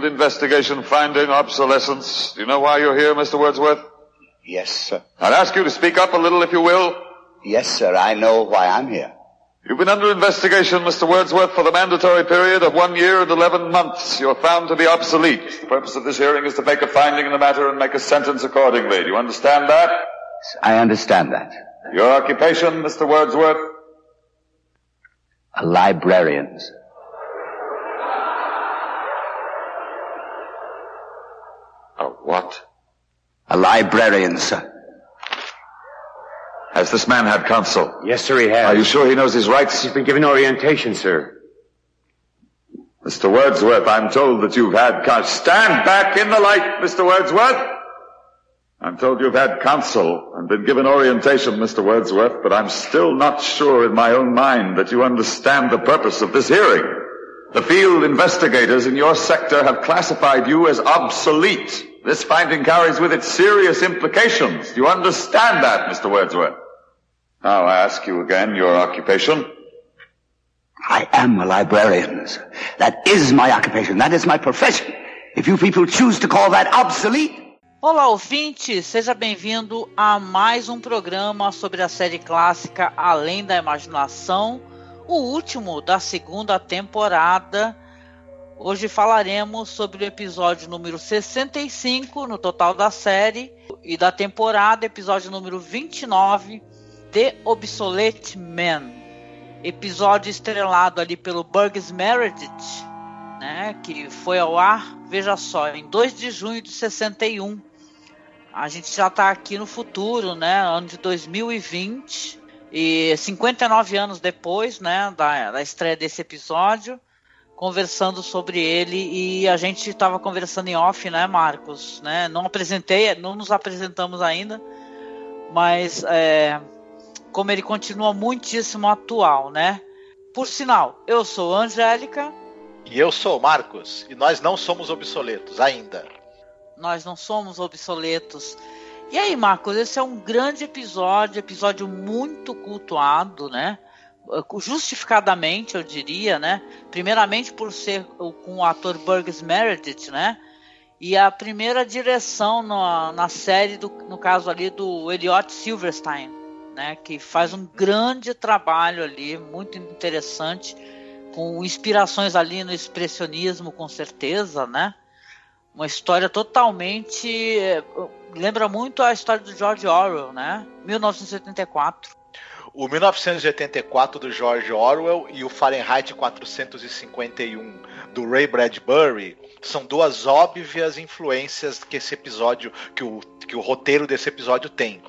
Field investigation finding obsolescence. Do you know why you're here, Mr. Wordsworth? Yes, sir. I'd ask you to speak up a little if you will. Yes, sir. I know why I'm here. You've been under investigation, Mr. Wordsworth, for the mandatory period of one year and eleven months. You're found to be obsolete. The purpose of this hearing is to make a finding in the matter and make a sentence accordingly. Do you understand that? I understand that. Your occupation, Mr. Wordsworth? A librarian, sir. A what? A librarian, sir. Has this man had counsel? Yes, sir, he has. Are you sure he knows his rights? He's been given orientation, sir. Mr. Wordsworth, I'm told that you've had counsel. Stand back in the light, Mr. Wordsworth! I'm told you've had counsel and been given orientation, Mr. Wordsworth, but I'm still not sure in my own mind that you understand the purpose of this hearing. The field investigators in your sector have classified you as obsolete. This finding carries with it serious implications. Do you understand that, Mr. Wordsworth? Now I ask you again your occupation. I am a librarian, sir. That is my occupation. That is my profession. If you people choose to call that obsolete, Olá, ouvinte! Seja bem-vindo a mais um programa sobre a série clássica Além da Imaginação, o último da segunda temporada. Hoje falaremos sobre o episódio número 65 no total da série e da temporada, episódio número 29, The Obsolete Man. Episódio estrelado ali pelo Burgess Meredith, né, que foi ao ar, veja só, em 2 de junho de 61. A gente já está aqui no futuro, né? Ano de 2020. E 59 anos depois, né? Da, da estreia desse episódio. Conversando sobre ele. E a gente estava conversando em off, né, Marcos? Né? Não apresentei, não nos apresentamos ainda. Mas é, como ele continua muitíssimo atual, né? Por sinal, eu sou Angélica. E eu sou o Marcos, e nós não somos obsoletos ainda. nós não somos obsoletos. E aí, Marcos, esse é um grande episódio, episódio muito cultuado, né? Justificadamente, eu diria, né? Primeiramente por ser com o ator Burgess Meredith, né? E a primeira direção na, na série, do, no caso ali, do Elliot Silverstein, né? Que faz um grande trabalho ali, muito interessante, com inspirações ali no expressionismo, com certeza, né? uma história totalmente lembra muito a história do George Orwell, né? 1984. O 1984 do George Orwell e o Fahrenheit 451 do Ray Bradbury são duas óbvias influências que esse episódio, que o, que o roteiro desse episódio tem.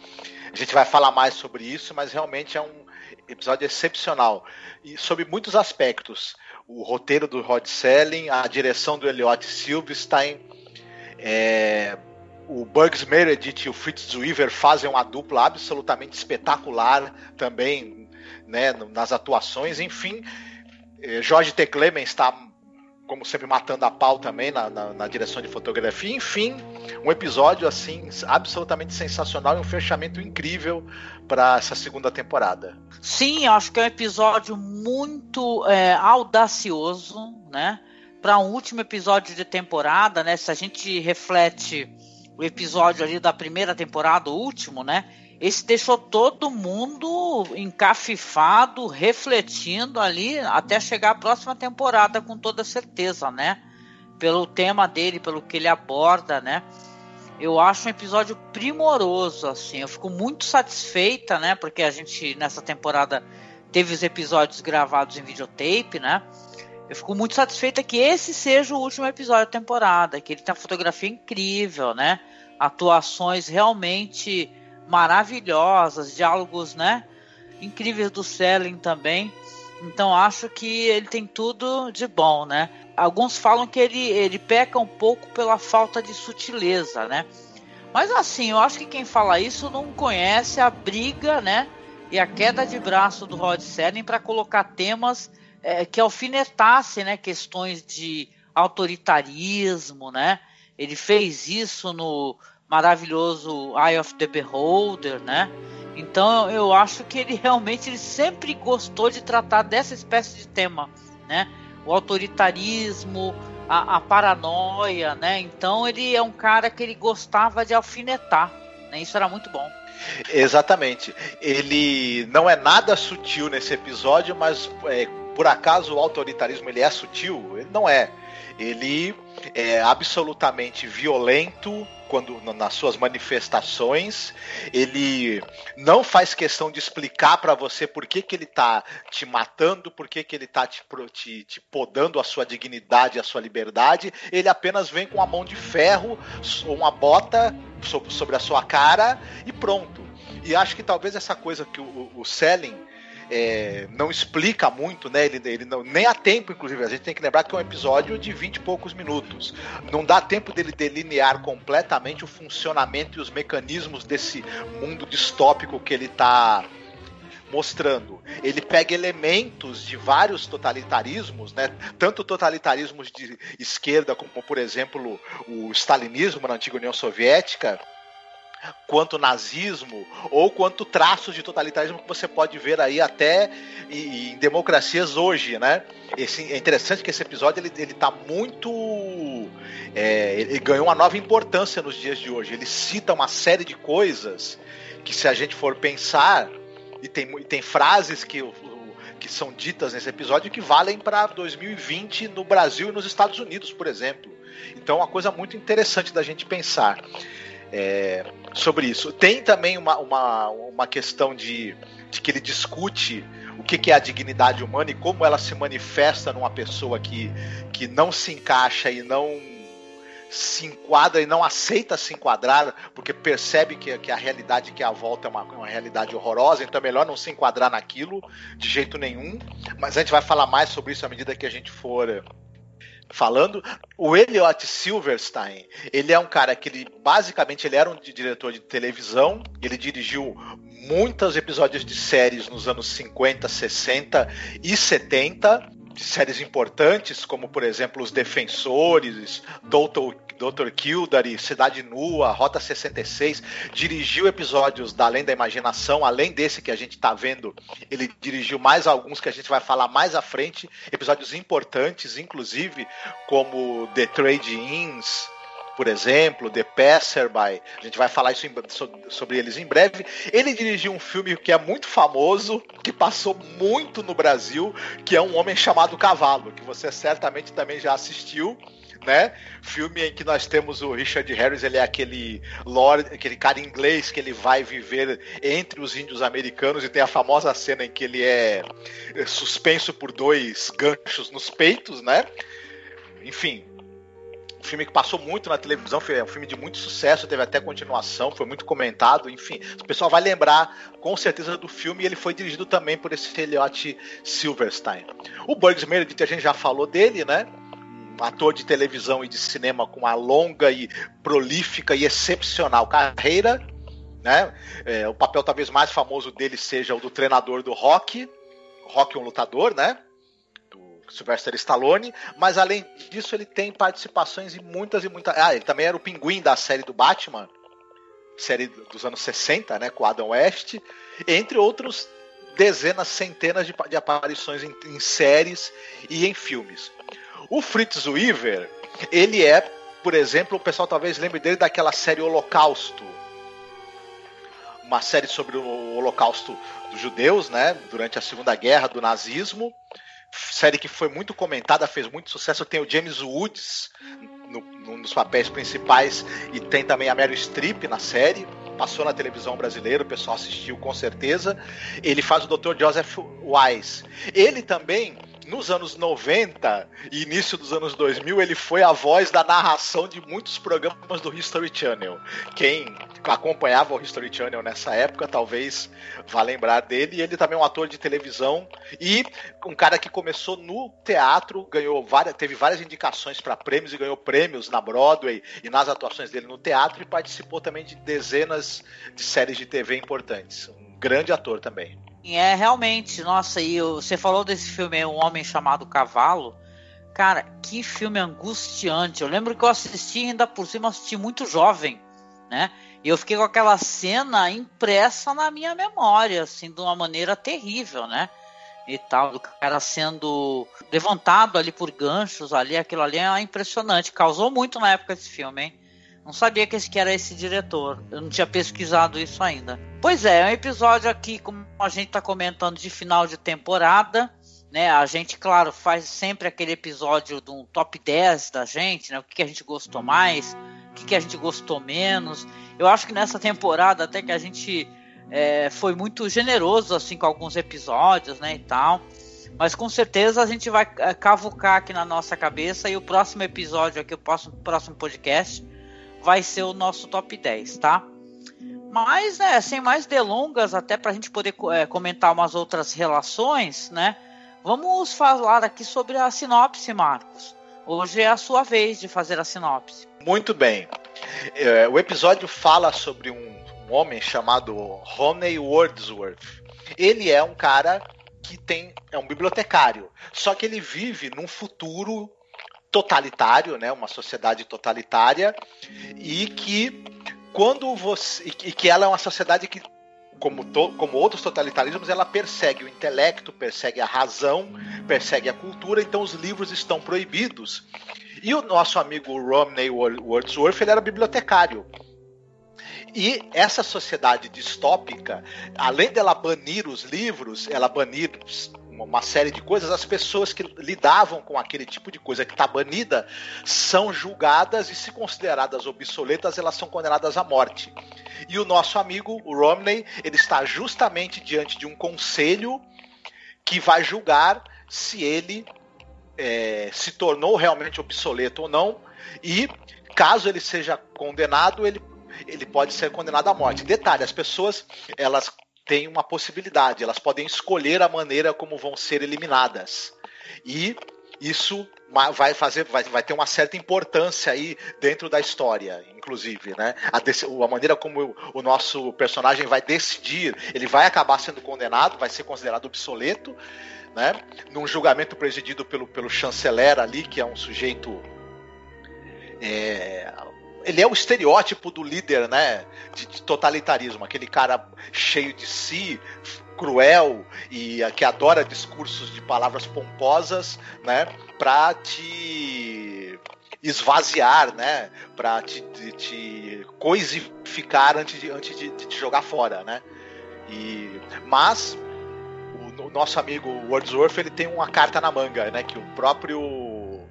A gente vai falar mais sobre isso, mas realmente é um episódio excepcional e sobre muitos aspectos. O roteiro do Rod Selling, a direção do Elliot Silverstein, é, o Bugs Meredith e o Fritz Weaver fazem uma dupla absolutamente espetacular também né, nas atuações. Enfim, é, Jorge T. Clemens está, como sempre, matando a pau também na, na, na, direção de fotografia. Enfim, um episódio assim absolutamente sensacional e um fechamento incrível para essa segunda temporada. Sim, acho que é um episódio muito é, audacioso, né? para um último episódio de temporada, né? Se a gente reflete o episódio ali da primeira temporada, o último, né? Esse deixou todo mundo encafifado, refletindo ali até chegar a próxima temporada com toda certeza, né? Pelo tema dele, pelo que ele aborda, né? Eu acho um episódio primoroso, assim. Eu fico muito satisfeita, né? Porque a gente nessa temporada teve os episódios gravados em videotape, né? Eu fico muito satisfeita que esse seja o último episódio da temporada, que ele tem uma fotografia incrível, né? Atuações realmente maravilhosas, diálogos, né? incríveis do Selling também. Então acho que ele tem tudo de bom, né? Alguns falam que ele, ele peca um pouco pela falta de sutileza, né? Mas assim, eu acho que quem fala isso não conhece a briga, né? E a queda de braço do Rod Serling para colocar temas é, que alfinetassem, né? Questões de autoritarismo, né? Ele fez isso no maravilhoso Eye of the Beholder, né? Então eu acho que ele realmente ele sempre gostou de tratar dessa espécie de tema, né? O autoritarismo, a, a paranoia, né? Então ele é um cara que ele gostava de alfinetar, né? Isso era muito bom. Exatamente. Ele não é nada sutil nesse episódio, mas é, por acaso o autoritarismo ele é sutil? Ele não é. Ele é absolutamente violento quando nas suas manifestações. Ele não faz questão de explicar para você por que, que ele está te matando, por que, que ele está te, te, te podando a sua dignidade, a sua liberdade. Ele apenas vem com a mão de ferro uma bota sobre a sua cara e pronto. E acho que talvez essa coisa que o, o Selling é, não explica muito, né? Ele, ele não, nem há tempo, inclusive. A gente tem que lembrar que é um episódio de 20 e poucos minutos. Não dá tempo dele delinear completamente o funcionamento e os mecanismos desse mundo distópico que ele está mostrando. Ele pega elementos de vários totalitarismos, né? Tanto totalitarismos de esquerda, como por exemplo o stalinismo na antiga União Soviética, quanto nazismo ou quanto traços de totalitarismo que você pode ver aí até em, democracias hoje, né? Esse, é interessante que esse episódio ele, ele tá muito é, ele ganhou uma nova importância nos dias de hoje. Ele cita uma série de coisas que se a gente for pensar e tem, tem frases que que são ditas nesse episódio que valem para 2020 no Brasil e nos Estados Unidos, por exemplo. Então, é uma coisa muito interessante da gente pensar é, sobre isso. Tem também uma, uma, uma questão de, de que ele discute o que, que, é a dignidade humana e como ela se manifesta numa pessoa que, que não se encaixa e não se enquadra e não aceita se enquadrar, porque percebe que, que a realidade que é a volta é uma, uma realidade horrorosa, então é melhor não se enquadrar naquilo de jeito nenhum. Mas a gente vai falar mais sobre isso à medida que a gente for falando. O Elliot Silverstein, ele é um cara que ele basicamente ele era um diretor de televisão, ele dirigiu muitos episódios de séries nos anos 50, 60 e 70 de séries importantes, como por exemplo Os Defensores, Doutor, Doutor Kildare, Cidade Nua, Rota 66, dirigiu episódios da Além da Imaginação, além desse que a gente está vendo, ele dirigiu mais alguns que a gente vai falar mais à frente, episódios importantes, inclusive como The Trade Ins, por exemplo, The Passerby, a gente vai falar isso em, sobre eles em breve. Ele dirigiu um filme que é muito famoso, que passou muito no Brasil, que é Um Homem Chamado Cavalo, que você certamente também já assistiu. Né? Filme em que nós temos o Richard Harris, ele é aquele lord, aquele cara inglês que ele vai viver entre os índios americanos e tem a famosa cena em que ele é suspenso por dois ganchos nos peitos, né? Enfim, um filme que passou muito na televisão, foi um filme de muito sucesso, teve até continuação, foi muito comentado, enfim. O pessoal vai lembrar com certeza do filme e ele foi dirigido também por esse Elliot Silverstein. O Burgs Meredith, a gente já falou dele, né? Ator de televisão e de cinema com uma longa e prolífica e excepcional carreira, né? É, o papel talvez mais famoso dele seja o do treinador do Rock, Rock um lutador, né? Sylvester Stallone, mas além disso ele tem participações em muitas e muitas. Ah, ele também era o pinguim da série do Batman, série dos anos 60, né, com Adam West, entre outros dezenas, centenas de, de aparições em, em, séries e em filmes. O Fritz Weaver, ele é, por exemplo, o pessoal talvez lembre dele daquela série Holocausto, uma série sobre o Holocausto dos judeus, né, durante a Segunda Guerra do nazismo série que foi muito comentada, fez muito sucesso. Tem o James Woods no, no, nos papéis principais e tem também a Meryl Streep na série. Passou na televisão brasileira, o pessoal assistiu com certeza. Ele faz o Dr. Joseph Wise. Ele também nos anos 90 e início dos anos 2000, ele foi a voz da narração de muitos programas do History Channel. Quem acompanhava o History Channel nessa época talvez vá lembrar dele. Ele também é um ator de televisão e um cara que começou no teatro, ganhou várias, teve várias indicações para prêmios e ganhou prêmios na Broadway e nas atuações dele no teatro e participou também de dezenas de séries de TV importantes. Um grande ator também. É, realmente, nossa, e você falou desse filme Um Homem Chamado Cavalo. Cara, que filme angustiante. Eu lembro que eu assisti ainda por cima, assisti muito jovem, né? E eu fiquei com aquela cena impressa na minha memória, assim, de uma maneira terrível, né? E tal, do cara sendo levantado ali por ganchos ali, aquilo ali é impressionante. Causou muito na época esse filme, hein? Não sabia que esse que era esse diretor. Eu não tinha pesquisado isso ainda. Pois é, é um episódio aqui, como a gente está comentando, de final de temporada. Né, a gente, claro, faz sempre aquele episódio do top 10 da gente, né? O que, que a gente gostou mais, o que, que a gente gostou menos. Eu acho que nessa temporada até que a gente é, foi muito generoso assim com alguns episódios, né, e tal. Mas com certeza a gente vai é, cavucar aqui na nossa cabeça e o próximo episódio aqui, o próximo, próximo podcast, vai ser o nosso top 10, tá? Mas, né, sem mais delongas, até para a gente poder é, comentar umas outras relações, né? Vamos falar aqui sobre a sinopse, Marcos. Hoje é a sua vez de fazer a sinopse. Muito bem. É, o episódio fala sobre um, um homem chamado Roney Wordsworth. Ele é um cara que tem é um bibliotecário, só que ele vive num futuro totalitário, né, uma sociedade totalitária, e que quando você e que ela é uma sociedade que como, to, como outros totalitarismos, ela persegue o intelecto, persegue a razão, persegue a cultura, então os livros estão proibidos. E o nosso amigo Romney Wordsworth, ele era bibliotecário. E essa sociedade distópica, além dela banir os livros, ela banir uma série de coisas, as pessoas que lidavam com aquele tipo de coisa que está banida são julgadas e, se consideradas obsoletas, elas são condenadas à morte. E o nosso amigo, o Romney, ele está justamente diante de um conselho que vai julgar se ele é, se tornou realmente obsoleto ou não. E caso ele seja condenado, ele, ele pode ser condenado à morte. Detalhe: as pessoas elas têm uma possibilidade, elas podem escolher a maneira como vão ser eliminadas. E isso vai fazer, vai, vai ter uma certa importância aí dentro da história, inclusive, né? A, a maneira como o, o, nosso personagem vai decidir, ele vai acabar sendo condenado, vai ser considerado obsoleto, né? Num julgamento presidido pelo, pelo chanceler ali, que é um sujeito é, ele é o estereótipo do líder, né? De, de, totalitarismo, aquele cara cheio de si, cruel e que adora discursos de palavras pomposas, né? Pra te esvaziar, né? Pra te, te, te coisificar antes de, antes de, de te jogar fora, né? E, mas o, o, nosso amigo Wordsworth ele tem uma carta na manga, né? Que o próprio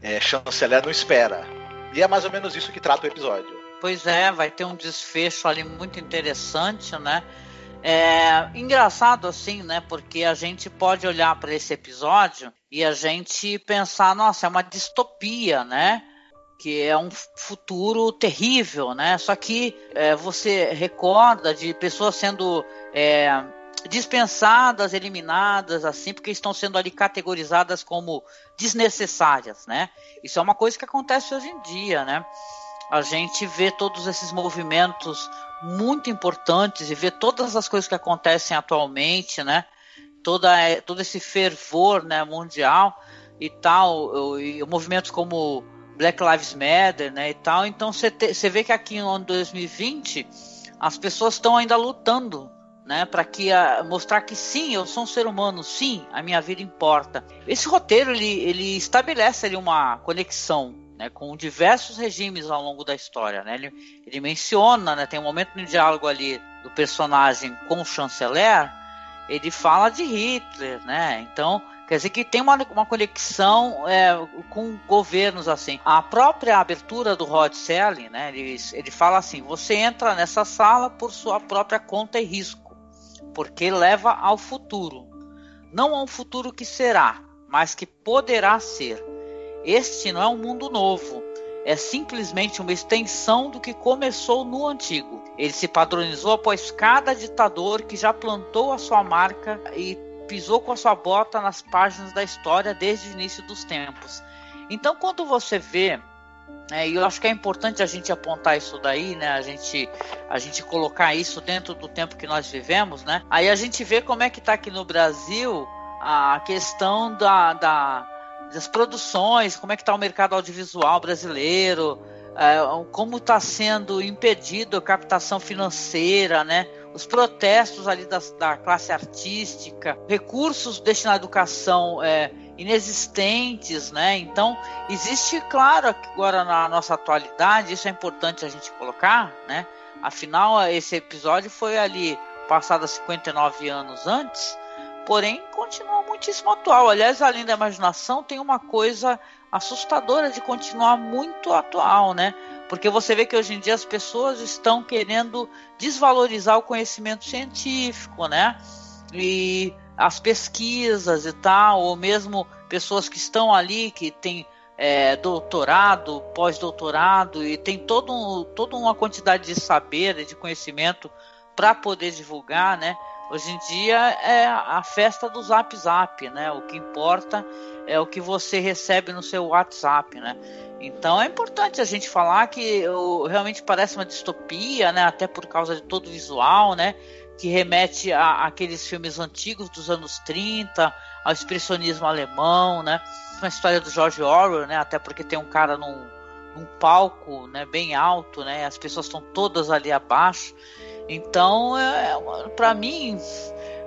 é, chanceler não espera e é mais ou menos isso que trata o episódio. Pois é, vai ter um desfecho ali muito interessante, né? É engraçado assim, né? Porque a gente pode olhar para esse episódio e a gente pensar, nossa, é uma distopia, né? Que é um futuro terrível, né? Só que é, você recorda de pessoas sendo é, dispensadas, eliminadas, assim, porque estão sendo ali categorizadas como desnecessárias, né? Isso é uma coisa que acontece hoje em dia, né? A gente vê todos esses movimentos muito importantes e vê todas as coisas que acontecem atualmente, né? Toda, todo esse fervor né, mundial e tal, e, e movimentos como Black Lives Matter, né, e tal. Então você vê que aqui no ano 2020 as pessoas estão ainda lutando né, para que a, mostrar que sim, eu sou um ser humano, sim, a minha vida importa. Esse roteiro ele, ele estabelece ali uma conexão né, com diversos regimes ao longo da história. Né? Ele, ele menciona, né, tem um momento no diálogo ali do personagem com o chanceler, ele fala de Hitler, né? Então Quer dizer que tem uma, uma conexão é, com governos assim. A própria abertura do Rod Serling, né? Ele, ele fala assim: você entra nessa sala por sua própria conta e risco porque leva ao futuro. não a um futuro que será, mas que poderá ser. Este não é um mundo novo, é simplesmente uma extensão do que começou no antigo. Ele se padronizou após cada ditador que já plantou a sua marca e pisou com a sua bota nas páginas da história desde o início dos tempos. Então, quando você vê é, e eu acho que é importante a gente apontar isso daí, né? A gente, a gente colocar isso dentro do tempo que nós vivemos, né? Aí a gente vê como é que está aqui no Brasil a questão da, da das produções, como é que está o mercado audiovisual brasileiro, é, como está sendo impedido a captação financeira, né? Os protestos ali da, da classe artística, recursos destinados à educação é, inexistentes, né? Então, existe, claro, agora na nossa atualidade, isso é importante a gente colocar, né? Afinal, esse episódio foi ali passado 59 anos antes, porém continua muitíssimo atual. Aliás, além da imaginação, tem uma coisa assustadora de continuar muito atual, né? Porque você vê que hoje em dia as pessoas estão querendo desvalorizar o conhecimento científico, né? E as pesquisas e tal, ou mesmo pessoas que estão ali, que têm é, doutorado, pós-doutorado, e tem todo um, toda uma quantidade de saber e de conhecimento para poder divulgar, né? Hoje em dia é a festa do Zap Zap, né? O que importa é o que você recebe no seu WhatsApp, né? Então é importante a gente falar que realmente parece uma distopia, né? Até por causa de todo o visual, né? Que remete a, aqueles filmes antigos dos anos 30, ao expressionismo alemão, né? Uma história do George Orwell, né? Até porque tem um cara num, num palco, né? Bem alto, né? As pessoas estão todas ali abaixo. Então, é, é para mim,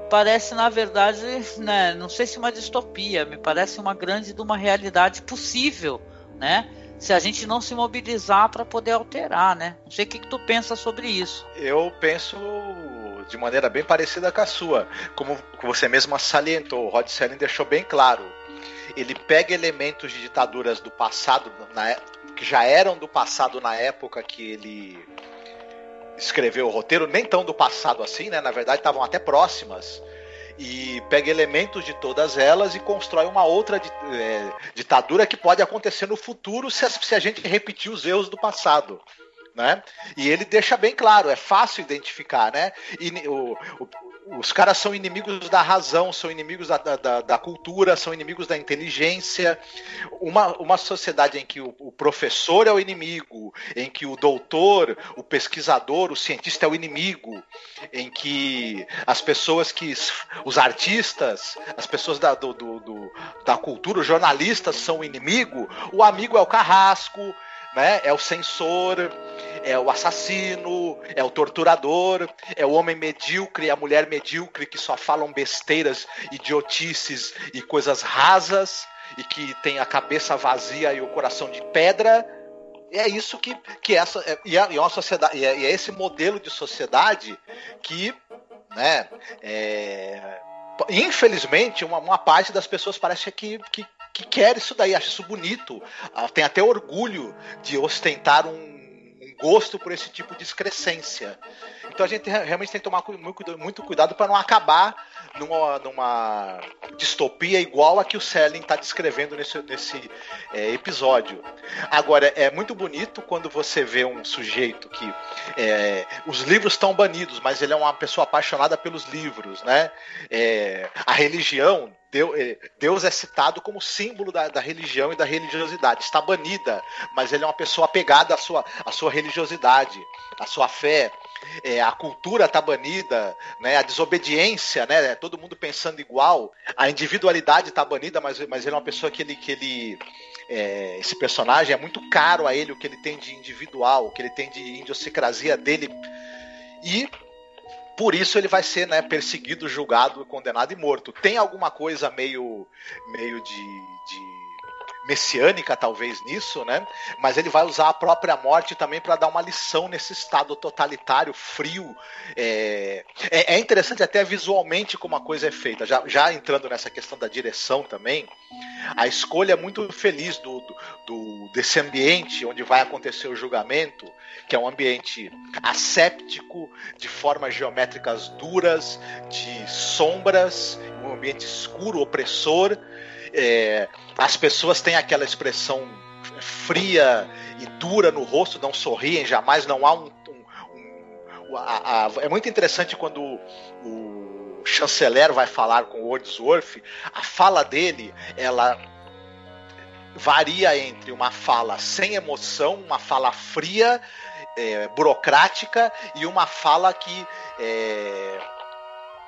parece na verdade, né? Não sei se uma distopia, me parece uma grande de uma realidade possível, né? Se a gente não se mobilizar para poder alterar, né? Não sei o que, que tu pensa sobre isso. Eu penso de maneira bem parecida com a sua. Como você mesma salientou, o Rod Serling deixou bem claro. Ele pega elementos de ditaduras do passado, na, é, que já eram do passado na época que ele escreveu o roteiro, nem tão do passado assim, né? Na verdade, estavam até próximas. E pega elementos de todas elas e constrói uma outra é, ditadura que pode acontecer no futuro se a, se a gente repetir os erros do passado né? E ele deixa bem claro, é fácil identificar, né? E o, o, os caras são inimigos da razão, são inimigos da, da, da, cultura, são inimigos da inteligência. Uma, uma sociedade em que o, o, professor é o inimigo, em que o doutor, o pesquisador, o cientista é o inimigo, em que as pessoas que. os artistas, as pessoas da, do, do, do da cultura, os jornalistas são o inimigo, o amigo é o carrasco né? É o censor, é o assassino, é o torturador, é o homem medíocre, a mulher medíocre que só falam besteiras, idiotices e coisas rasas e que tem a cabeça vazia e o coração de pedra. É isso que, que essa é, e é, uma sociedade e é, e é esse modelo de sociedade que, né? É, infelizmente, uma, uma parte das pessoas parece que, que, que quer isso daí, acha isso bonito, ah, tem até orgulho de ostentar um gosto por esse tipo de excrescência. Então a gente realmente tem que tomar muito cuidado para não acabar numa, numa, distopia igual a que o Selling está descrevendo nesse, nesse é, episódio. Agora, é muito bonito quando você vê um sujeito que é, os livros estão banidos, mas ele é uma pessoa apaixonada pelos livros, né? É, a religião Deus é citado como símbolo da, da, religião e da religiosidade. Está banida, mas ele é uma pessoa apegada à sua, à sua religiosidade, à sua fé. É, a cultura está banida, né? a desobediência, né? todo mundo pensando igual. A individualidade está banida, mas, mas ele é uma pessoa que ele. Que ele é, esse personagem é muito caro a ele o que ele tem de individual, o que ele tem de idiosincrasia dele. E por isso ele vai ser né, perseguido, julgado, condenado e morto. Tem alguma coisa meio, meio de, de messiânica talvez nisso, né? Mas ele vai usar a própria morte também para dar uma lição nesse estado totalitário, frio. É, é, é, interessante até visualmente como a coisa é feita. Já, já entrando nessa questão da direção também, a escolha é muito feliz do, do, do desse ambiente onde vai acontecer o julgamento, que é um ambiente asséptico, de formas geométricas duras, de sombras um ambiente escuro, opressor. É, as pessoas têm aquela expressão fria e dura no rosto, não sorriem jamais, não há um. um, um a, a, é muito interessante quando o, chanceler vai falar com o Wordsworth, a fala dele, ela varia entre uma fala sem emoção, uma fala fria, é, burocrática e uma fala que é,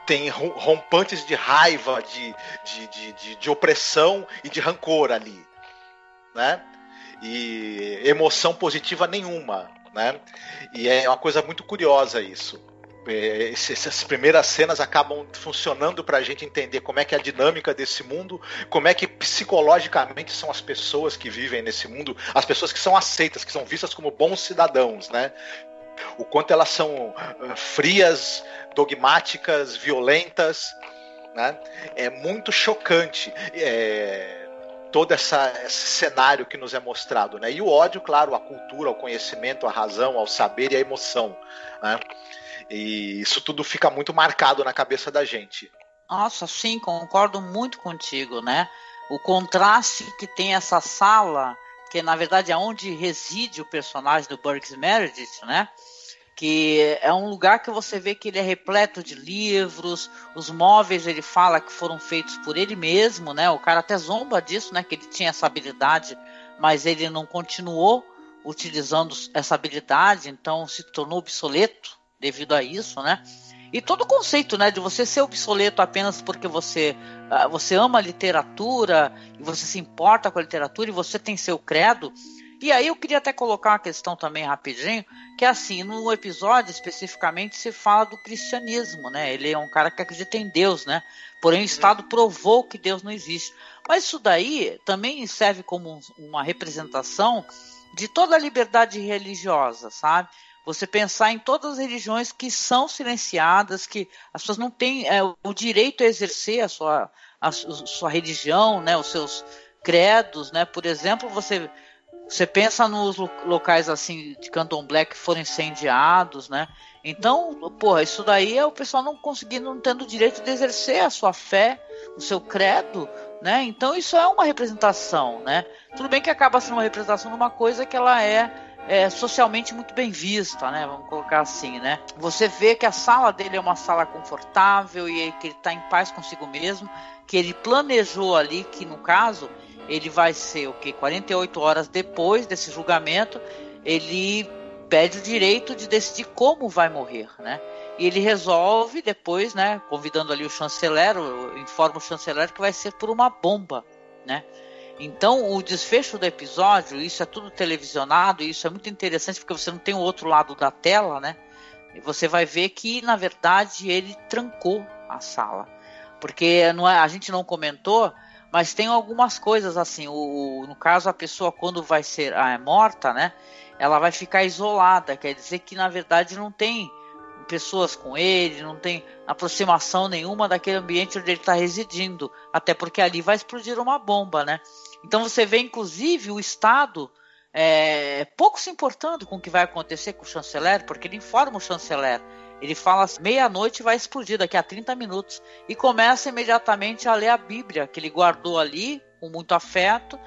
tem rompantes de raiva, de, de, de, de, de opressão e de rancor ali, né? E emoção positiva nenhuma, né? E é uma coisa muito curiosa isso. É, essas primeiras cenas acabam funcionando para a gente entender como é que é a dinâmica desse mundo, como é que psicologicamente são as pessoas que vivem nesse mundo, as pessoas que são aceitas, que são vistas como bons cidadãos, né? O quanto elas são ah, frias, dogmáticas, violentas, né? É muito chocante. É todo essa, esse cenário que nos é mostrado, né? E o ódio, claro, a cultura, o conhecimento, a razão, ao saber e a emoção, né? E isso tudo fica muito marcado na cabeça da gente. Nossa, sim, concordo muito contigo, né? O contraste que tem essa sala, que na verdade é onde reside o personagem do Burks Meredith, né? que é um lugar que você vê que ele é repleto de livros, os móveis ele fala que foram feitos por ele mesmo, né? O cara até zomba disso, né? Que ele tinha essa habilidade, mas ele não continuou utilizando essa habilidade, então se tornou obsoleto, devido a isso, né? E todo o conceito, né, de você ser obsoleto apenas porque você uh, você ama a literatura e você se importa com a literatura e você tem seu credo. E aí eu queria até colocar uma questão também rapidinho, que é assim, no episódio especificamente se fala do cristianismo, né? Ele é um cara que acredita em Deus, né? Porém o Estado provou que Deus não existe. Mas isso daí também serve como uma representação de toda a liberdade religiosa, sabe? Você pensar em todas as religiões que são silenciadas, que as pessoas não têm é, o direito a exercer a sua, a sua religião, né, os seus credos, né? Por exemplo, você você pensa nos locais assim de candomblé que foram incendiados, né? Então, porra, isso daí é o pessoal não conseguindo, não tendo o direito de exercer a sua fé, o seu credo, né? Então isso é uma representação, né? Tudo bem que acaba sendo uma representação de uma coisa que ela é é, socialmente muito bem vista, né? Vamos colocar assim, né? Você vê que a sala dele é uma sala confortável e que ele está em paz consigo mesmo, que ele planejou ali que no caso ele vai ser o que 48 horas depois desse julgamento, ele pede o direito de decidir como vai morrer, né? E ele resolve depois, né, convidando ali o chanceler, informa o chanceler que vai ser por uma bomba, né? Então, o desfecho do episódio, isso é tudo televisionado, isso é muito interessante porque você não tem o outro lado da tela, né? E você vai ver que, na verdade, ele trancou a sala. Porque não é, a gente não comentou, mas tem algumas coisas assim. O, no caso, a pessoa, quando vai ser ah, é morta, né? Ela vai ficar isolada. Quer dizer que, na verdade, não tem pessoas com ele, não tem aproximação nenhuma daquele ambiente onde ele está residindo, até porque ali vai explodir uma bomba, né? Então você vê, inclusive, o Estado é, pouco se importando com o que vai acontecer com o chanceler, porque ele informa o chanceler. Ele fala meia-noite vai explodir daqui a 30 minutos e começa imediatamente a ler a Bíblia que ele guardou ali com muito afeto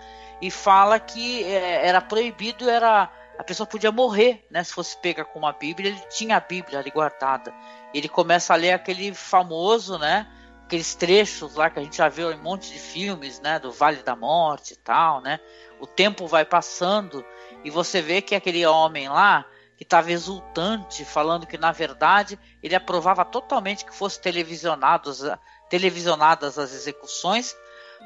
e fala que é, era proibido, era a pessoa podia morrer, né? Se fosse pega com uma Bíblia, ele tinha a Bíblia ali guardada. Ele começa a ler aquele famoso, né? Aqueles trechos lá que a gente já viu em um monte de filmes, né? Do Vale da Morte e tal, né? O tempo vai passando e você vê que aquele homem lá que estava exultante, falando que na verdade ele aprovava totalmente que fosse televisionados, televisionadas as execuções,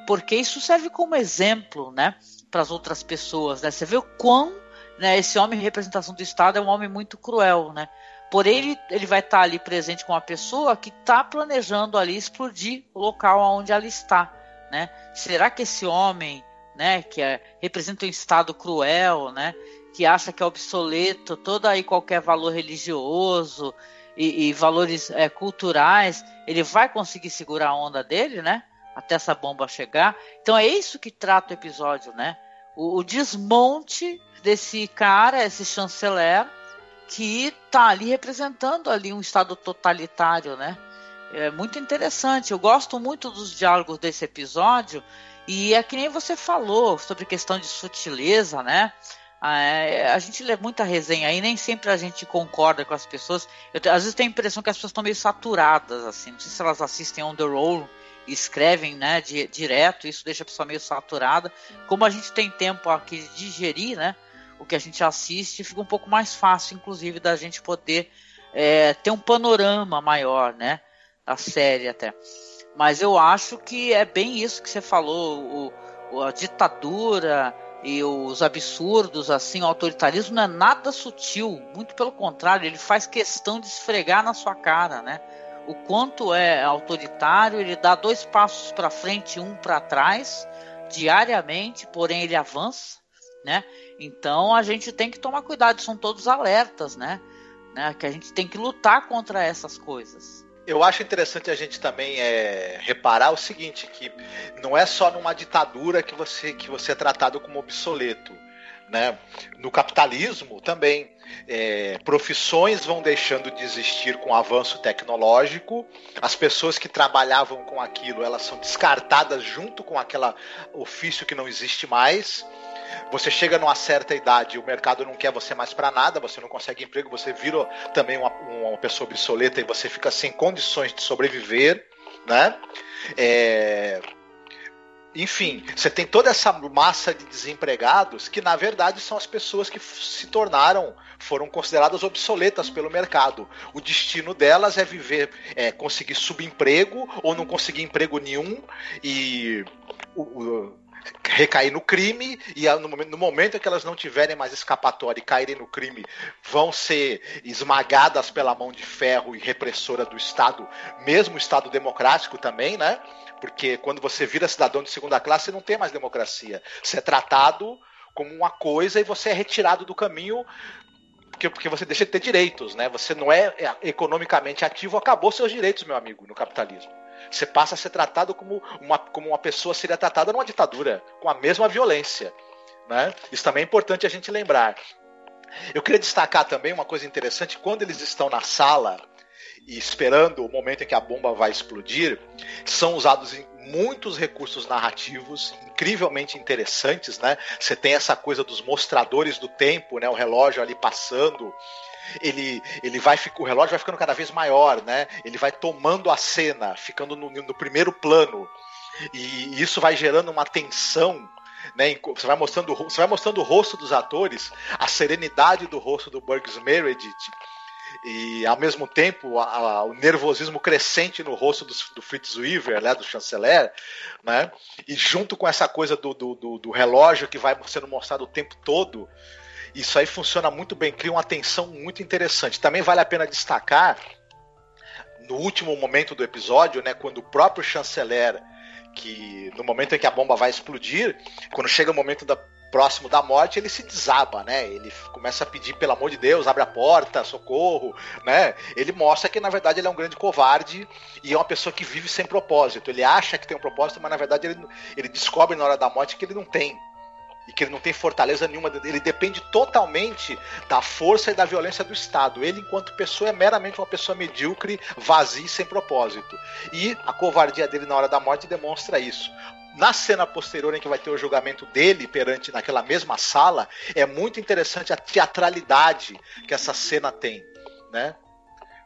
porque isso serve como exemplo, né, para as outras pessoas, né? Você vê o quão né, esse homem em representação do Estado é um homem muito cruel, né? Porém, ele, ele vai estar ali presente com uma pessoa que está planejando ali explodir o local onde ela está, né? Será que esse homem, né, que é, representa um Estado cruel, né, que acha que é obsoleto todo aí qualquer valor religioso e, e valores é, culturais, ele vai conseguir segurar a onda dele, né? Até essa bomba chegar. Então é isso que trata o episódio, né? O, o desmonte desse cara, esse chanceler, que está ali representando ali um estado totalitário, né? é muito interessante. Eu gosto muito dos diálogos desse episódio e é que nem você falou sobre questão de sutileza, né? É, a gente lê muita resenha aí, nem sempre a gente concorda com as pessoas. Eu, às vezes tenho a impressão que as pessoas estão meio saturadas, assim. Não sei se elas assistem on the roll e escrevem, né, di, direto. Isso deixa a pessoa meio saturada. Como a gente tem tempo aqui de digerir, né, o que a gente assiste, fica um pouco mais fácil, inclusive, da gente poder é, ter um panorama maior, né, da série até. Mas eu acho que é bem isso que você falou, o, a ditadura e os absurdos, assim, o autoritarismo não é nada sutil, muito pelo contrário, ele faz questão de esfregar na sua cara, né? O quanto é autoritário, ele dá dois passos para frente e um para trás, diariamente, porém ele avança, né? Então a gente tem que tomar cuidado, são todos alertas, né? né? Que a gente tem que lutar contra essas coisas. Eu acho interessante a gente também é, reparar o seguinte, que não é só numa ditadura que você, que você é tratado como obsoleto. Né? No capitalismo também, é, profissões vão deixando de existir com o avanço tecnológico, as pessoas que trabalhavam com aquilo elas são descartadas junto com aquele ofício que não existe mais. Você chega numa certa idade, o mercado não quer você mais para nada, você não consegue emprego, você vira também uma, uma, pessoa obsoleta e você fica sem condições de sobreviver, né? É... Enfim, você tem toda essa massa de desempregados que, na verdade, são as pessoas que se tornaram, foram consideradas obsoletas pelo mercado. O destino delas é viver, é conseguir subemprego ou não conseguir emprego nenhum e o, o recair no crime e no momento, no momento que elas não tiverem mais escapatória e caírem no crime, vão ser esmagadas pela mão de ferro e repressora do Estado, mesmo o Estado democrático também, né? Porque quando você vira cidadão de segunda classe, não tem mais democracia. Você é tratado como uma coisa e você é retirado do caminho porque, porque você deixa de ter direitos, né? Você não é, é economicamente ativo, acabou seus direitos, meu amigo, no capitalismo. Você passa a ser tratado como uma, como uma pessoa seria tratada numa ditadura, com a mesma violência. Né? Isso também é importante a gente lembrar. Eu queria destacar também uma coisa interessante: quando eles estão na sala e esperando o momento em que a bomba vai explodir, são usados muitos recursos narrativos incrivelmente interessantes, né? Você tem essa coisa dos mostradores do tempo, né? O relógio ali passando ele, ele vai o relógio vai ficando cada vez maior, né? Ele vai tomando a cena, ficando no, no primeiro plano. E isso vai gerando uma tensão né, você vai mostrando você vai mostrando o rosto dos atores, a serenidade do rosto do Burgs Meredith e ao mesmo tempo a, a, o nervosismo crescente no rosto do, do, Fritz Weaver, né, do chanceler, né, e junto com essa coisa do, do, do relógio que vai sendo mostrado o tempo todo, isso aí funciona muito bem, cria uma tensão muito interessante. Também vale a pena destacar no último momento do episódio, né, quando o próprio chanceler, que no momento em que a bomba vai explodir, quando chega o momento da próximo da morte, ele se desaba, né? Ele começa a pedir, pelo amor de Deus, abre a porta, socorro, né? Ele mostra que, na verdade, ele é um grande covarde e é uma pessoa que vive sem propósito. Ele acha que tem um propósito, mas, na verdade, ele, ele descobre na hora da morte que ele não tem e que ele não tem fortaleza nenhuma, ele depende totalmente da força e da violência do Estado. Ele, enquanto pessoa, é meramente uma pessoa medíocre, vazia e sem propósito. E a covardia dele na hora da morte demonstra isso. Na cena posterior em que vai ter o julgamento dele perante naquela mesma sala, é muito interessante a teatralidade que essa cena tem, né?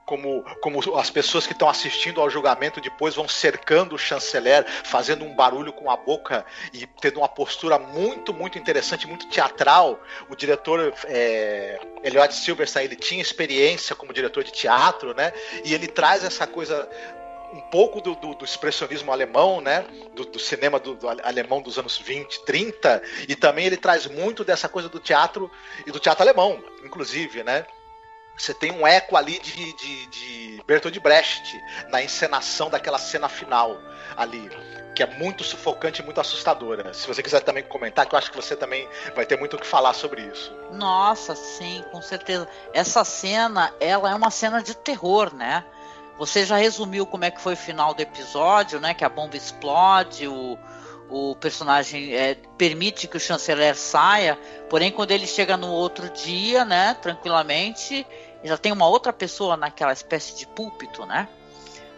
como, como as pessoas que estão assistindo ao julgamento depois vão cercando o chanceler, fazendo um barulho com a boca e tendo uma postura muito, muito interessante, muito teatral. O diretor é, Elliot Silverstein, ele tinha experiência como diretor de teatro, né? E ele traz essa coisa um pouco do, do, do, expressionismo alemão, né? Do, do cinema do, alemão dos anos 20, 30, e também ele traz muito dessa coisa do teatro e do teatro alemão, inclusive, né? Você tem um eco ali de, de, de Bertold Brecht na encenação daquela cena final ali, que é muito sufocante e muito assustadora. Se você quiser também comentar, que eu acho que você também vai ter muito o que falar sobre isso. Nossa, sim, com certeza. Essa cena, ela é uma cena de terror, né? Você já resumiu como é que foi o final do episódio, né? Que a bomba explode, o, o personagem é, permite que o chanceler saia, porém quando ele chega no outro dia, né, tranquilamente, já tem uma outra pessoa naquela espécie de púlpito, né?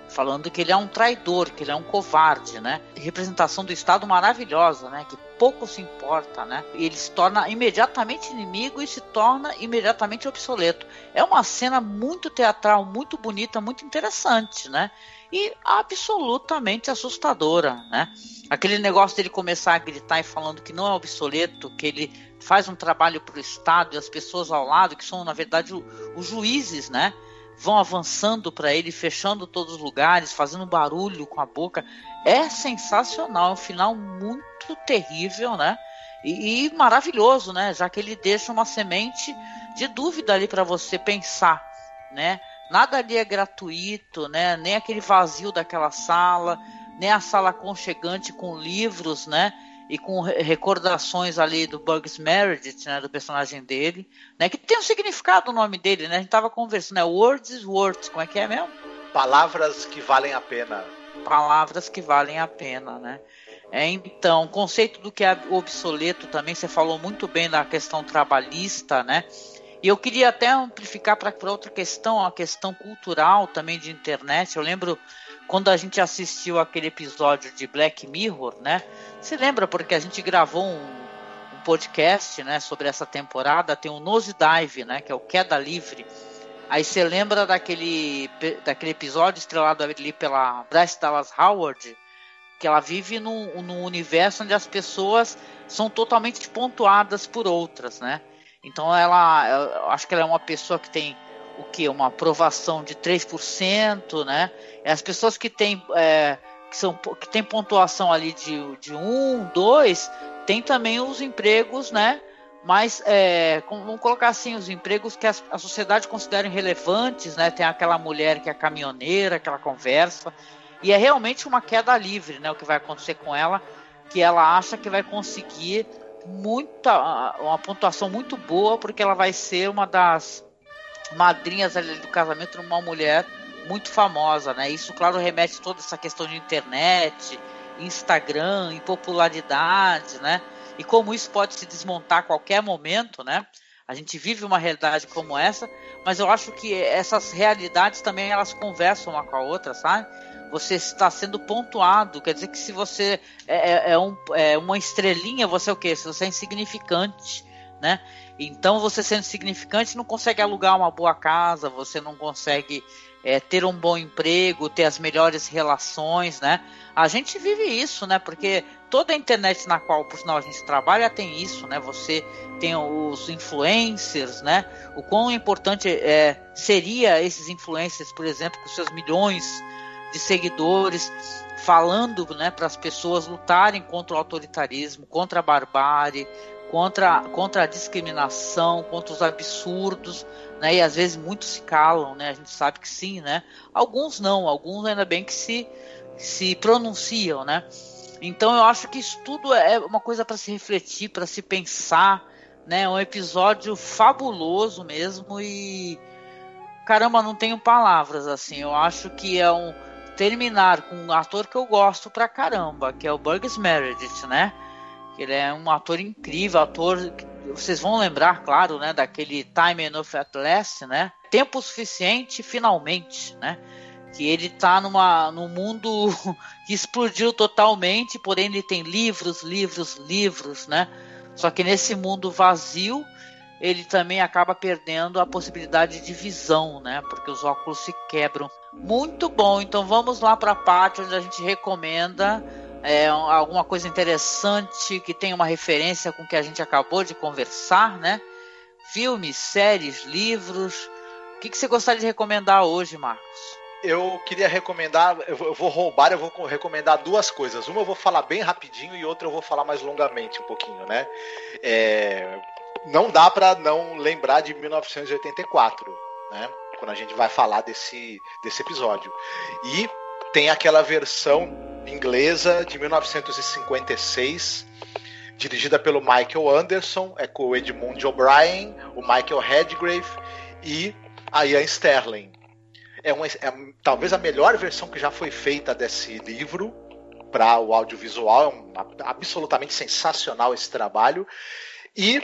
falando que ele é um traidor, que ele é um covarde, né? Representação do Estado maravilhosa, né? Que pouco se importa, né? Ele se torna imediatamente inimigo e se torna imediatamente obsoleto. É uma cena muito teatral, muito bonita, muito interessante, né? E absolutamente assustadora, né? Aquele negócio dele começar a gritar e falando que não é obsoleto, que ele faz um trabalho para o Estado e as pessoas ao lado, que são na verdade os juízes, né? vão avançando para ele, fechando todos os lugares, fazendo barulho com a boca. É sensacional, é um final muito terrível, né? E, e maravilhoso, né? Já que ele deixa uma semente de dúvida ali para você pensar, né? Nada ali é gratuito, né? Nem aquele vazio daquela sala, nem a sala aconchegante com livros, né? e com recordações ali do Bugs Meredith, né, do personagem dele, né, que tem um significado o nome dele, né? A gente tava conversando, né? Words is words, como é que é mesmo? Palavras que valem a pena. Palavras que valem a pena, né? É, então, o conceito do que é obsoleto também, você falou muito bem da questão trabalhista, né? E eu queria até amplificar para outra questão, a questão cultural também de internet. Eu lembro quando a gente assistiu aquele episódio de Black Mirror, né? Se lembra porque a gente gravou um, um podcast, né, sobre essa temporada, tem o Nose Dive, né, que é o Queda Livre. Aí você lembra daquele, daquele episódio estrelado ali pela Bryce Dallas Howard, que ela vive num, num universo onde as pessoas são totalmente pontuadas por outras, né? Então ela, acho que ela é uma pessoa que tem o que? Uma aprovação de 3%, né? As pessoas que têm, é, que são, que têm pontuação ali de, de 1, 2, tem também os empregos, né? Mas é, vamos colocar assim, os empregos que a, a sociedade considera relevantes, né? Tem aquela mulher que é caminhoneira, aquela conversa. E é realmente uma queda livre, né? O que vai acontecer com ela, que ela acha que vai conseguir muita uma pontuação muito boa porque ela vai ser uma das madrinhas do casamento numa mulher muito famosa, né? Isso, claro, remete a toda essa questão de internet, Instagram, e popularidade, né? E como isso pode se desmontar a qualquer momento, né? A gente vive uma realidade como essa, mas eu acho que essas realidades também elas conversam uma com a outra, sabe? Você está sendo pontuado, quer dizer que se você é, é, é um, é uma estrelinha, você é o quê? Se você é insignificante, né? Então você sendo significante não consegue alugar uma boa casa, você não consegue é, ter um bom emprego, ter as melhores relações, né? A gente vive isso, né? Porque toda a internet na qual, por sinal, a gente trabalha tem isso, né? Você tem os influencers, né? O quão importante é, seria esses influencers, por exemplo, com seus milhões de seguidores, falando né, para as pessoas lutarem contra o autoritarismo, contra a barbárie, contra, contra a discriminação, contra os absurdos, né? E às vezes muitos se calam, né? A gente sabe que sim, né? Alguns não, alguns ainda bem que se, se pronunciam, né? Então eu acho que isso tudo é uma coisa para se refletir, para se pensar, né? É um episódio fabuloso mesmo e caramba, não tenho palavras assim. Eu acho que é um terminar com um ator que eu gosto pra caramba, que é o Burgess Meredith, né? Ele é um ator incrível, ator. Vocês vão lembrar, claro, né, daquele Time Enough at Last, né? Tempo suficiente, finalmente, né? Que ele tá numa, num mundo que explodiu totalmente, porém ele tem livros, livros, livros, né? Só que nesse mundo vazio, ele também acaba perdendo a possibilidade de visão, né? Porque os óculos se quebram. Muito bom, então vamos lá para a parte onde a gente recomenda é, alguma coisa interessante que tenha uma referência com o que a gente acabou de conversar, né? Filmes, séries, livros. O que, que você gostaria de recomendar hoje, Marcos? Eu queria recomendar, eu vou roubar, eu vou recomendar duas coisas. Uma eu vou falar bem rapidinho e outra eu vou falar mais longamente um pouquinho, né? É, não dá para não lembrar de 1984, né? Quando a gente vai falar desse, desse episódio. E tem aquela versão inglesa de 1956, dirigida pelo Michael Anderson, é com o Edmund O'Brien, o Michael Redgrave e a Ian Sterling. É, uma, é talvez a melhor versão que já foi feita desse livro para o audiovisual, é um, absolutamente sensacional esse trabalho. E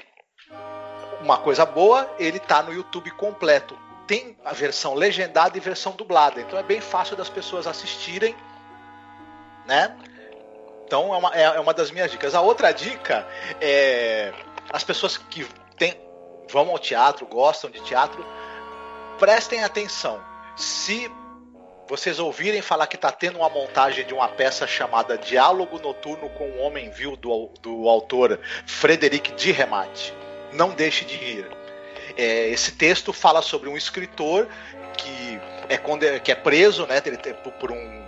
uma coisa boa, ele está no YouTube completo tem a versão legendada e versão dublada. Então é bem fácil das pessoas assistirem, né? Então é uma, é, é uma das minhas dicas. A outra dica é as pessoas que tem, vão ao teatro, gostam de teatro, prestem atenção. Se vocês ouvirem falar que está tendo uma montagem de uma peça chamada Diálogo Noturno com o Homem Vil, do, do autor Frederic Dürrenmatt, não deixe de ir. É, esse texto fala sobre um escritor que é, que é preso né, por um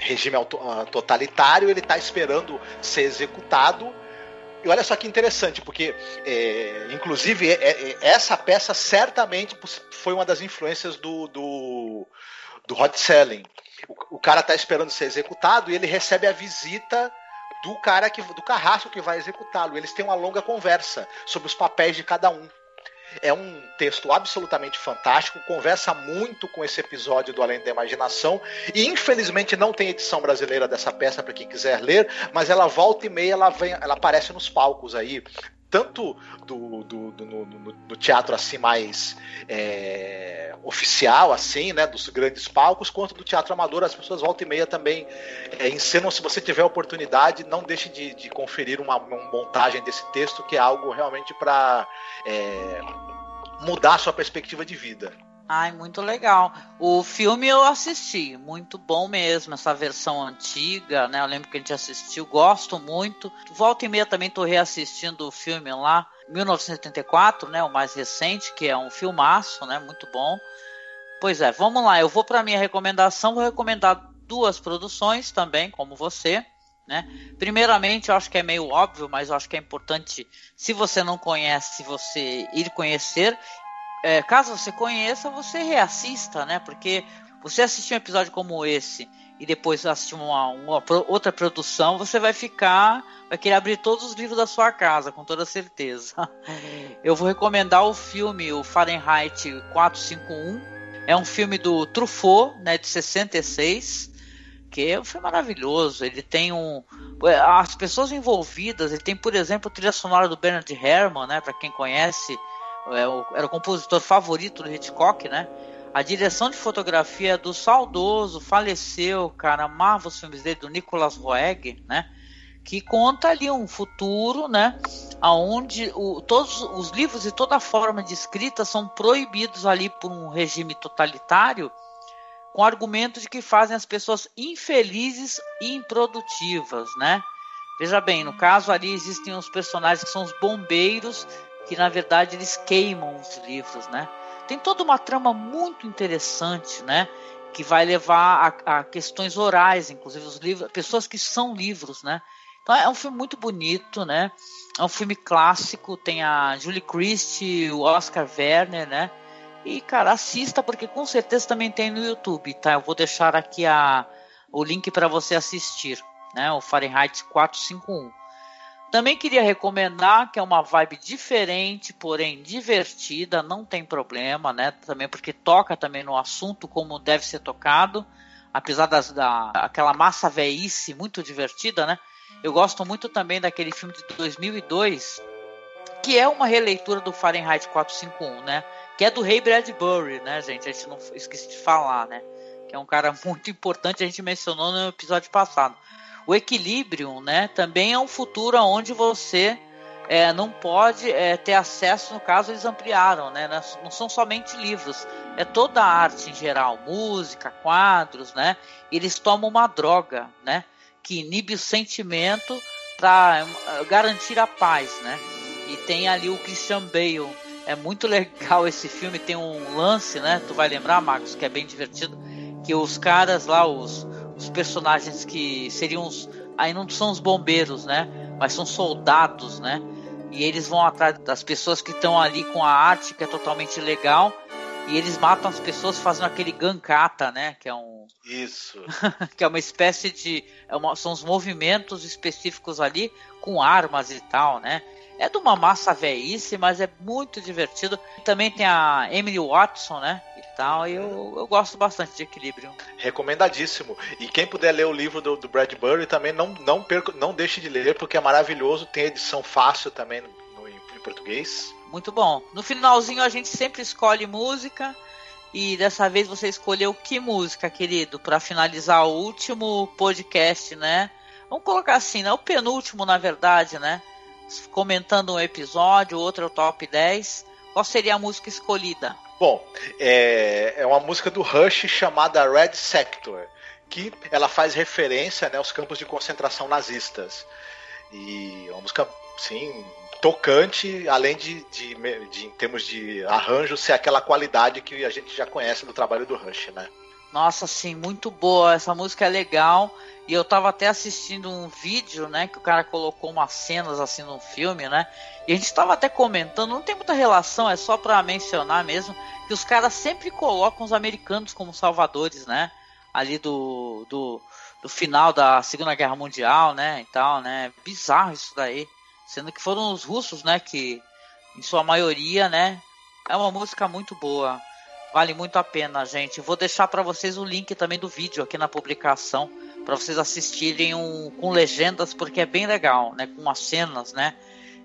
regime ah, totalitário, ele está esperando ser executado. E olha só que interessante, porque é, inclusive é, é, essa peça certamente foi uma das influências do, do do hot selling. O, o cara tá esperando ser executado e ele recebe a visita do cara que do carrasco que vai executá-lo. Eles têm uma longa conversa sobre os papéis de cada um. É um texto absolutamente fantástico, conversa muito com esse episódio do Além da Imaginação e infelizmente não tem edição brasileira dessa peça para quem quiser ler, mas ela volta e meia ela vem, ela aparece nos palcos aí tanto do, do, do no, no, no, teatro assim mais é, oficial, assim, né, dos grandes palcos, quanto do teatro amador, as pessoas volta e meia também é, encenam. Se você tiver oportunidade, não deixe de, de conferir uma, uma, montagem desse texto, que é algo realmente para é, mudar a sua perspectiva de vida. Ai, muito legal. O filme eu assisti, muito bom mesmo, essa versão antiga, né? Eu lembro que a gente assistiu, gosto muito. Volta e meia também tô reassistindo o filme lá, 1974, né? O mais recente, que é um filmaço, né? Muito bom. Pois é, vamos lá. Eu vou para minha recomendação, vou recomendar duas produções também, como você. Né? Primeiramente, eu acho que é meio óbvio, mas eu acho que é importante, se você não conhece, você ir conhecer é, caso você conheça, você reassista, né? Porque você assistir um episódio como esse e depois assistir uma, uma, outra produção, você vai ficar, vai querer abrir todos os livros da sua casa, com toda certeza. Eu vou recomendar o filme, o Fahrenheit 451. É um filme do Truffaut, né, de 66, que é um filme maravilhoso. Ele tem um, as pessoas envolvidas. Ele tem, por exemplo, a trilha sonora do Bernard Herrmann, né, para quem conhece é era o compositor favorito do Hitchcock, né? A direção de fotografia do saudoso, faleceu, cara, amava os filmes dele, do Nicolas Roeg, né? Que conta ali um futuro, né? Onde o, todos os livros e toda forma de escrita são proibidos ali por um regime totalitário, com argumento de que fazem as pessoas infelizes e improdutivas, né? Veja bem, no caso ali existem os personagens que são os bombeiros que na verdade eles queimam os livros, né? Tem toda uma trama muito interessante, né? Que vai levar a, a questões orais, inclusive os livros, pessoas que são livros, né? Então é um filme muito bonito, né? É um filme clássico, tem a Julie Christie, o Oscar Werner, né? E cara, assista porque com certeza também tem no YouTube, tá? Eu vou deixar aqui a, o link para você assistir, né? O Fahrenheit 451. Também queria recomendar que é uma vibe diferente, porém divertida, não tem problema, né? Também porque toca também no assunto como deve ser tocado, apesar das, da aquela massa veice muito divertida, né? Eu gosto muito também daquele filme de 2002, que é uma releitura do Fahrenheit 451, né? Que é do Ray Bradbury, né, gente? A gente não esqueci de falar, né? Que é um cara muito importante, a gente mencionou no episódio passado. O equilíbrio, né, também é um futuro onde você é, não pode é, ter acesso, no caso eles ampliaram, né, não são somente livros, é toda a arte em geral, música, quadros, né, eles tomam uma droga, né, que inibe o sentimento para é, garantir a paz, né, e tem ali o Christian Bale, é muito legal esse filme, tem um lance, né, tu vai lembrar, Marcos, que é bem divertido, que os caras lá, os os personagens que seriam os. Aí não são os bombeiros, né? Mas são soldados, né? E eles vão atrás das pessoas que estão ali com a arte, que é totalmente legal. E eles matam as pessoas fazendo aquele gankata, né? Que é um. Isso. que é uma espécie de. É uma, são os movimentos específicos ali com armas e tal, né? É de uma massa velhice, mas é muito divertido. Também tem a Emily Watson, né? tal, e eu, eu gosto bastante de equilíbrio. Recomendadíssimo. E quem puder ler o livro do, do Bradbury também não, não, perco, não deixe de ler, porque é maravilhoso, tem edição fácil também no, no, em português. Muito bom. No finalzinho a gente sempre escolhe música. E dessa vez você escolheu que música, querido, para finalizar o último podcast, né? Vamos colocar assim, né? O penúltimo, na verdade, né? Comentando um episódio, outro é o top 10. Qual seria a música escolhida? Bom, é, é uma música do Rush chamada Red Sector, que ela faz referência né, aos campos de concentração nazistas. E é uma música, sim, tocante, além de, de, de, em termos de arranjo, ser aquela qualidade que a gente já conhece do trabalho do Rush, né? Nossa, sim, muito boa. Essa música é legal. E eu tava até assistindo um vídeo, né? Que o cara colocou umas cenas assim no filme, né? E a gente tava até comentando, não tem muita relação, é só para mencionar mesmo, que os caras sempre colocam os americanos como salvadores, né? Ali do, do, do final da Segunda Guerra Mundial, né? E tal, né? Bizarro isso daí. Sendo que foram os russos, né? Que, em sua maioria, né? É uma música muito boa. Vale muito a pena, gente. Vou deixar para vocês o link também do vídeo aqui na publicação para vocês assistirem um, com legendas porque é bem legal, né? Com as cenas, né?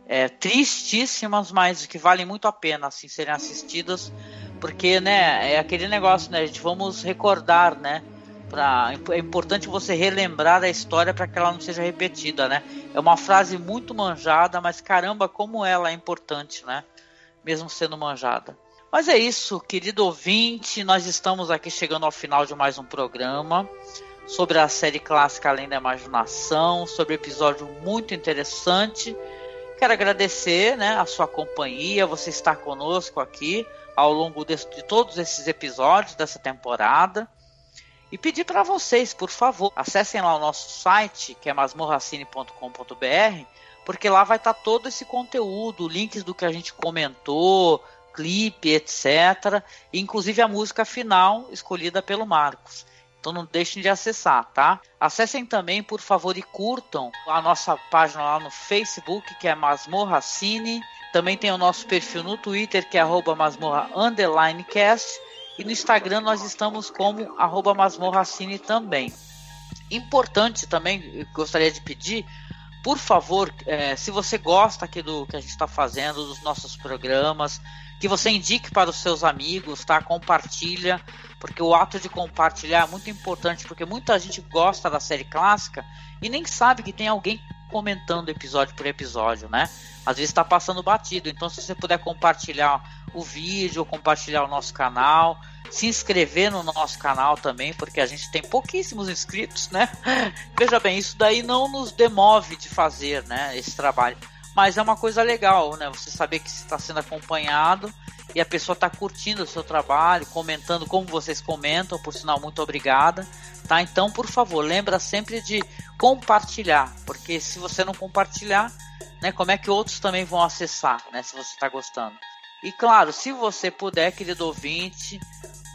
É, tristíssimas, mas que valem muito a pena assim serem assistidas, porque né é aquele negócio, né? A gente vamos recordar, né? Pra, é importante você relembrar a história para que ela não seja repetida, né? É uma frase muito manjada, mas caramba, como ela é importante, né? Mesmo sendo manjada. Mas é isso, querido ouvinte, nós estamos aqui chegando ao final de mais um programa sobre a série clássica Além da Imaginação, sobre episódio muito interessante. Quero agradecer né, a sua companhia, você estar conosco aqui ao longo de, de todos esses episódios dessa temporada. E pedir para vocês, por favor, acessem lá o nosso site, que é masmorracine.com.br, porque lá vai estar tá todo esse conteúdo, links do que a gente comentou, clipe, etc. Inclusive a música final escolhida pelo Marcos. Então não deixem de acessar, tá? Acessem também, por favor, e curtam a nossa página lá no Facebook, que é Masmorra Cine. Também tem o nosso perfil no Twitter, que é arroba. E no Instagram nós estamos como arroba masmorra cine também. Importante também, gostaria de pedir, por favor, é, se você gosta aqui do que a gente está fazendo, dos nossos programas, que você indique para os seus amigos, tá? Compartilha, porque o ato de compartilhar é muito importante, porque muita gente gosta da série clássica e nem sabe que tem alguém comentando episódio por episódio, né? Às vezes está passando batido. Então, se você puder compartilhar o vídeo, compartilhar o nosso canal, se inscrever no nosso canal também, porque a gente tem pouquíssimos inscritos, né? Veja bem, isso daí não nos demove de fazer, né? Esse trabalho mas é uma coisa legal, né? Você saber que está sendo acompanhado e a pessoa está curtindo o seu trabalho, comentando como vocês comentam, por sinal, muito obrigada, tá? Então, por favor, lembra sempre de compartilhar, porque se você não compartilhar, né, como é que outros também vão acessar, né, se você está gostando. E claro, se você puder, querido ouvinte,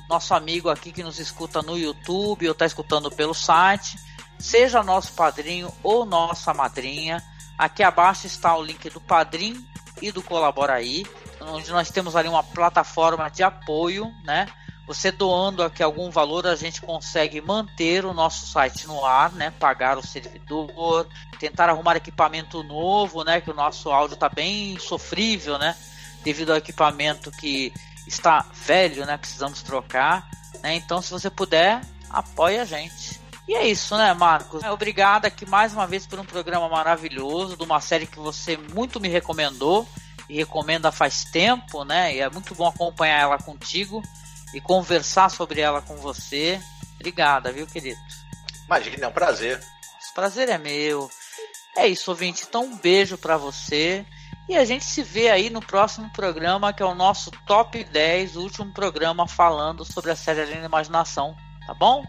nosso amigo aqui que nos escuta no YouTube ou está escutando pelo site, seja nosso padrinho ou nossa madrinha, Aqui abaixo está o link do Padrim e do Colabora aí, onde nós temos ali uma plataforma de apoio, né? Você doando aqui algum valor, a gente consegue manter o nosso site no ar, né? Pagar o servidor, tentar arrumar equipamento novo, né? Que o nosso áudio está bem sofrível, né? Devido ao equipamento que está velho, né? Precisamos trocar, né? Então, se você puder, apoie a gente. E é isso, né, Marcos? Obrigado aqui mais uma vez por um programa maravilhoso, de uma série que você muito me recomendou e recomenda faz tempo, né? E é muito bom acompanhar ela contigo e conversar sobre ela com você. Obrigada, viu, querido? Imagina, é um prazer. O prazer é meu. É isso, ouvinte. Então, um beijo para você. E a gente se vê aí no próximo programa, que é o nosso Top 10, o último programa falando sobre a série Além da Imaginação. Tá bom?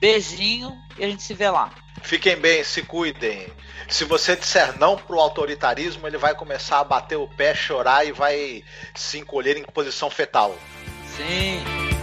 Beijinho e a gente se vê lá. Fiquem bem, se cuidem. Se você disser não pro autoritarismo, ele vai começar a bater o pé, chorar e vai se encolher em posição fetal. Sim.